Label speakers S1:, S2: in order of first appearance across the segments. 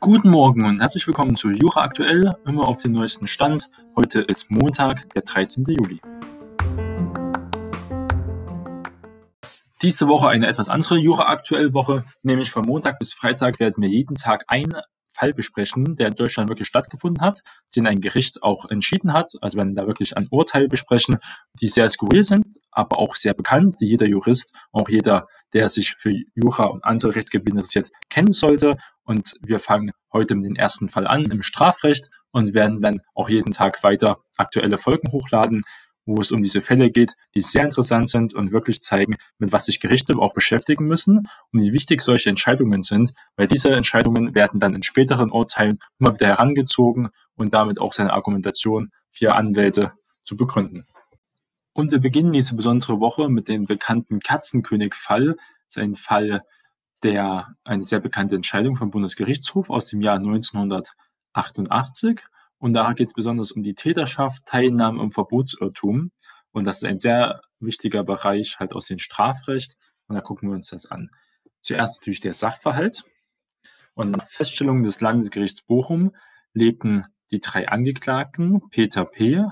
S1: Guten Morgen und herzlich willkommen zu Jura Aktuell, immer auf den neuesten Stand. Heute ist Montag, der 13. Juli. Diese Woche eine etwas andere Jura Aktuell Woche, nämlich von Montag bis Freitag werden wir jeden Tag einen Fall besprechen, der in Deutschland wirklich stattgefunden hat, den ein Gericht auch entschieden hat. Also werden da wirklich ein Urteil besprechen, die sehr skurril sind, aber auch sehr bekannt, die jeder Jurist, auch jeder, der sich für Jura und andere Rechtsgebiete interessiert, kennen sollte. Und wir fangen heute mit dem ersten Fall an im Strafrecht und werden dann auch jeden Tag weiter aktuelle Folgen hochladen wo es um diese Fälle geht, die sehr interessant sind und wirklich zeigen, mit was sich Gerichte auch beschäftigen müssen und wie wichtig solche Entscheidungen sind, weil diese Entscheidungen werden dann in späteren Urteilen immer wieder herangezogen und damit auch seine Argumentation für Anwälte zu begründen. Und wir beginnen diese besondere Woche mit dem bekannten Katzenkönig-Fall. Das ist ein Fall, der eine sehr bekannte Entscheidung vom Bundesgerichtshof aus dem Jahr 1988 und da geht es besonders um die Täterschaft, Teilnahme im Verbotsirrtum. Und das ist ein sehr wichtiger Bereich halt aus dem Strafrecht. Und da gucken wir uns das an. Zuerst natürlich der Sachverhalt. Und nach Feststellung des Landesgerichts Bochum lebten die drei Angeklagten, Peter P.,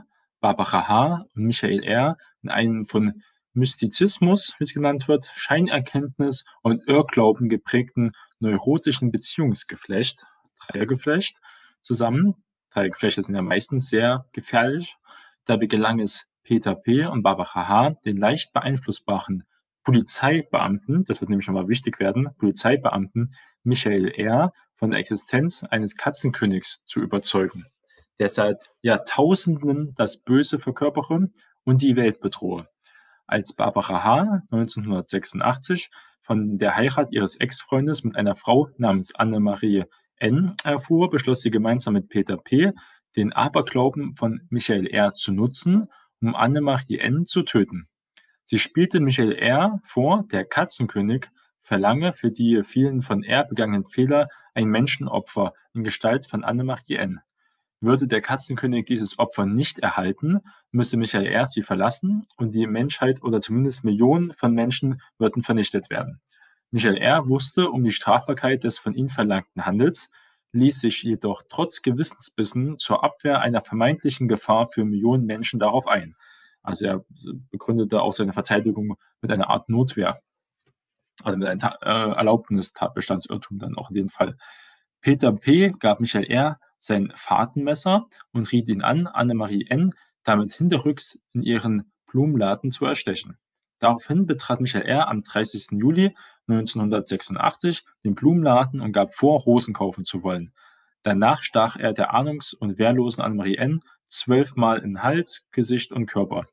S1: Barbara H. und Michael R., in einem von Mystizismus, wie es genannt wird, Scheinerkenntnis und Irrglauben geprägten neurotischen Beziehungsgeflecht, Dreiergeflecht, zusammen, Geflechte sind ja meistens sehr gefährlich. Dabei gelang es Peter P. und Barbara H., den leicht beeinflussbaren Polizeibeamten, das wird nämlich nochmal wichtig werden, Polizeibeamten Michael R. von der Existenz eines Katzenkönigs zu überzeugen, der seit Jahrtausenden das Böse verkörpere und die Welt bedrohe. Als Barbara H. 1986 von der Heirat ihres Ex-Freundes mit einer Frau namens Annemarie N. erfuhr, beschloss sie gemeinsam mit Peter P., den Aberglauben von Michael R. zu nutzen, um Annemarie N. zu töten. Sie spielte Michael R. vor, der Katzenkönig verlange für die vielen von R begangenen Fehler ein Menschenopfer in Gestalt von Annemarie N. Würde der Katzenkönig dieses Opfer nicht erhalten, müsse Michael R. sie verlassen und die Menschheit oder zumindest Millionen von Menschen würden vernichtet werden. Michael R. wusste um die Strafbarkeit des von ihm verlangten Handels, ließ sich jedoch trotz Gewissensbissen zur Abwehr einer vermeintlichen Gefahr für Millionen Menschen darauf ein. Also er begründete auch seine Verteidigung mit einer Art Notwehr. Also mit einem äh, Erlaubnis-Tatbestandsirrtum dann auch in dem Fall. Peter P. gab Michael R. sein Fahrtenmesser und riet ihn an, Annemarie N. damit hinterrücks in ihren Blumenladen zu erstechen. Daraufhin betrat Michael R. am 30. Juli 1986 den Blumenladen und gab vor, Rosen kaufen zu wollen. Danach stach er der ahnungs- und wehrlosen Annemarie N. zwölfmal in Hals, Gesicht und Körper.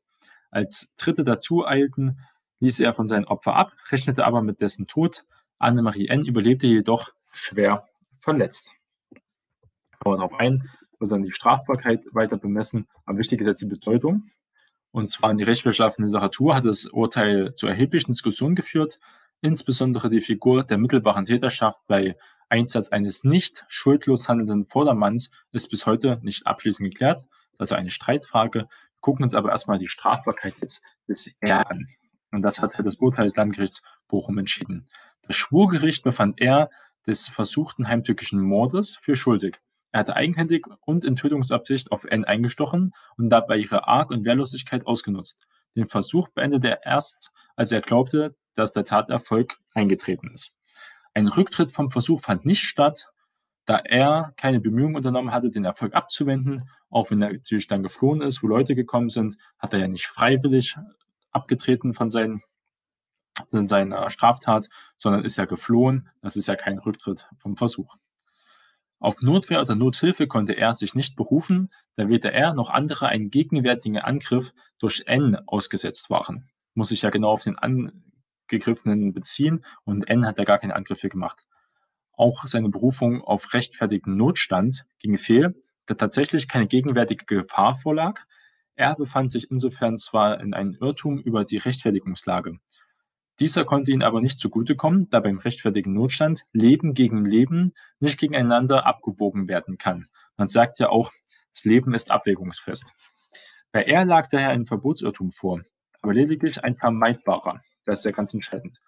S1: Als Dritte dazu eilten, ließ er von seinem Opfer ab, rechnete aber mit dessen Tod. Annemarie N. überlebte jedoch schwer verletzt. Aber darauf ein, wird dann die Strafbarkeit weiter bemessen, aber wichtig ist jetzt die Bedeutung. Und zwar in die rechtswissenschaftliche Literatur hat das Urteil zu erheblichen Diskussionen geführt, insbesondere die Figur der mittelbaren Täterschaft bei Einsatz eines nicht schuldlos handelnden Vordermanns ist bis heute nicht abschließend geklärt. Das ist eine Streitfrage. Wir gucken uns aber erstmal die Strafbarkeit jetzt bisher an. Und das hat das Urteil des Landgerichts Bochum entschieden. Das Schwurgericht befand er des versuchten heimtückischen Mordes für schuldig. Er hatte eigenhändig und in Tötungsabsicht auf N eingestochen und dabei ihre Arg- und Wehrlosigkeit ausgenutzt. Den Versuch beendete er erst, als er glaubte, dass der Taterfolg eingetreten ist. Ein Rücktritt vom Versuch fand nicht statt, da er keine Bemühungen unternommen hatte, den Erfolg abzuwenden. Auch wenn er natürlich dann geflohen ist, wo Leute gekommen sind, hat er ja nicht freiwillig abgetreten von seinen in seiner Straftat, sondern ist ja geflohen. Das ist ja kein Rücktritt vom Versuch. Auf Notwehr oder Nothilfe konnte er sich nicht berufen, da weder er noch andere einen gegenwärtigen Angriff durch N ausgesetzt waren. Muss sich ja genau auf den Angegriffenen beziehen und N hat ja gar keine Angriffe gemacht. Auch seine Berufung auf rechtfertigten Notstand ging fehl, da tatsächlich keine gegenwärtige Gefahr vorlag. Er befand sich insofern zwar in einem Irrtum über die Rechtfertigungslage. Dieser konnte ihnen aber nicht zugutekommen, da beim rechtfertigen Notstand Leben gegen Leben nicht gegeneinander abgewogen werden kann. Man sagt ja auch, das Leben ist abwägungsfest. Bei er lag daher ein Verbotsirrtum vor, aber lediglich ein vermeidbarer. Das ist ja ganz entscheidend.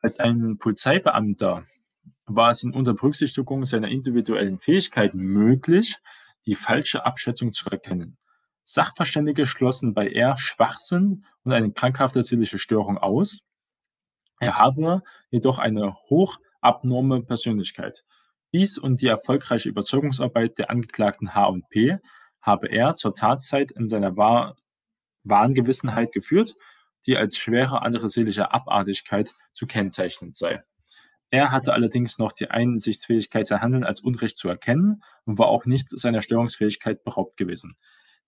S1: Als ein Polizeibeamter war es ihm unter Berücksichtigung seiner individuellen Fähigkeiten möglich, die falsche Abschätzung zu erkennen. Sachverständige schlossen bei er Schwachsinn und eine krankhafte seelische Störung aus. Er habe jedoch eine hochabnorme Persönlichkeit. Dies und die erfolgreiche Überzeugungsarbeit der Angeklagten H und P habe er zur Tatzeit in seiner wahr, wahren Gewissenheit geführt, die als schwere andere seelische Abartigkeit zu kennzeichnen sei. Er hatte allerdings noch die Einsichtsfähigkeit, sein Handeln als Unrecht zu erkennen und war auch nicht seiner Störungsfähigkeit beraubt gewesen.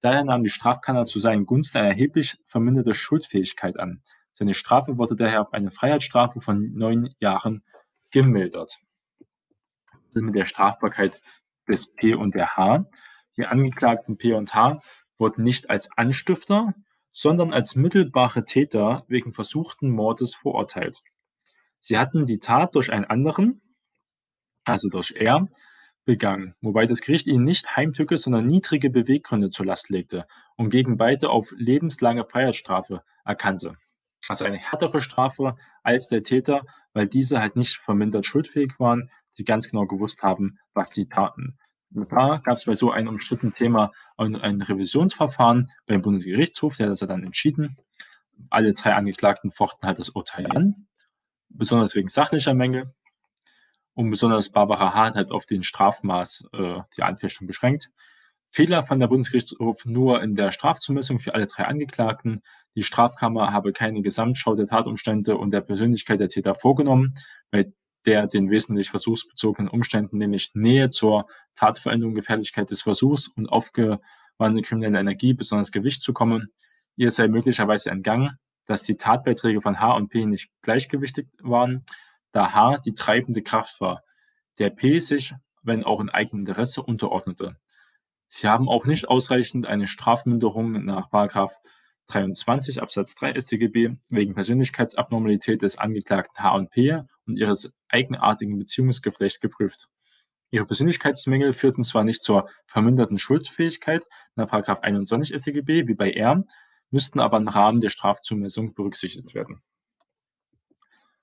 S1: Daher nahm die Strafkammer zu seinen Gunsten eine erheblich verminderte Schuldfähigkeit an. Seine Strafe wurde daher auf eine Freiheitsstrafe von neun Jahren gemildert. Das ist mit der Strafbarkeit des P und der H. Die Angeklagten P und H wurden nicht als Anstifter, sondern als mittelbare Täter wegen versuchten Mordes verurteilt. Sie hatten die Tat durch einen anderen, also durch R, begangen, wobei das Gericht ihnen nicht Heimtücke, sondern niedrige Beweggründe zur Last legte und gegen beide auf lebenslange Freiheitsstrafe erkannte. Also eine härtere Strafe als der Täter, weil diese halt nicht vermindert schuldfähig waren, sie ganz genau gewusst haben, was sie taten. Da gab es bei so einem umstrittenen Thema ein, ein Revisionsverfahren beim Bundesgerichtshof, der das ja dann entschieden. Alle drei Angeklagten fochten halt das Urteil an, besonders wegen sachlicher Mängel. Und besonders Barbara H. hat auf den Strafmaß äh, die Anfechtung beschränkt. Fehler fand der Bundesgerichtshof nur in der Strafzumessung für alle drei Angeklagten. Die Strafkammer habe keine Gesamtschau der Tatumstände und der Persönlichkeit der Täter vorgenommen, bei der den wesentlich versuchsbezogenen Umständen, nämlich Nähe zur Tatveränderung, Gefährlichkeit des Versuchs und aufgewandte kriminelle Energie besonders Gewicht zu kommen. Ihr sei möglicherweise entgangen, dass die Tatbeiträge von H und P nicht gleichgewichtig waren da H die treibende Kraft war, der P sich, wenn auch in eigenem Interesse, unterordnete. Sie haben auch nicht ausreichend eine Strafminderung nach 23 Absatz 3 StGB wegen Persönlichkeitsabnormalität des Angeklagten H und P und ihres eigenartigen Beziehungsgeflechts geprüft. Ihre Persönlichkeitsmängel führten zwar nicht zur verminderten Schuldfähigkeit nach 21 StGB wie bei R, müssten aber im Rahmen der Strafzumessung berücksichtigt werden.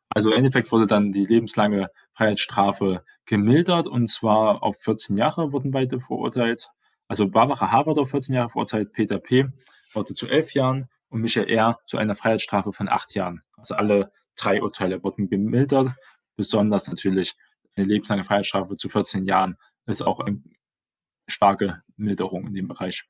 S1: Also im Endeffekt wurde dann die lebenslange Freiheitsstrafe gemildert und zwar auf 14 Jahre wurden beide verurteilt. Also Barbara H. wurde auf 14 Jahre verurteilt, Peter P. wurde zu 11 Jahren und Michael R. zu einer Freiheitsstrafe von 8 Jahren. Also alle drei Urteile wurden gemildert. Besonders natürlich eine lebenslange Freiheitsstrafe zu 14 Jahren ist auch eine starke Milderung in dem Bereich.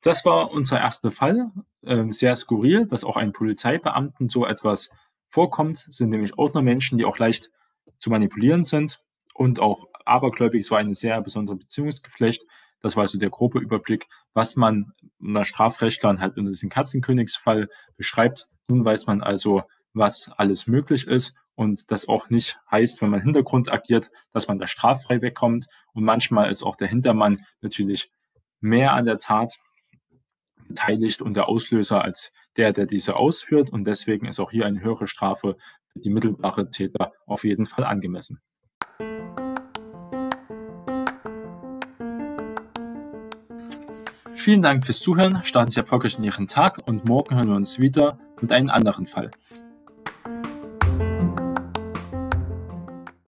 S1: Das war unser erster Fall. Ähm, sehr skurril, dass auch ein Polizeibeamten so etwas vorkommt, sind nämlich Ordnermenschen, die auch leicht zu manipulieren sind und auch abergläubig. Es war eine sehr besondere Beziehungsgeflecht. Das war also der grobe Überblick, was man unter Strafrechtlern halt in diesem Katzenkönigsfall beschreibt. Nun weiß man also, was alles möglich ist und das auch nicht heißt, wenn man Hintergrund agiert, dass man da straffrei wegkommt. Und manchmal ist auch der Hintermann natürlich mehr an der Tat beteiligt und der Auslöser als der, der diese ausführt. Und deswegen ist auch hier eine höhere Strafe für die mittelbare Täter auf jeden Fall angemessen. Vielen Dank fürs Zuhören, starten Sie erfolgreich in Ihren Tag und morgen hören wir uns wieder mit einem anderen Fall.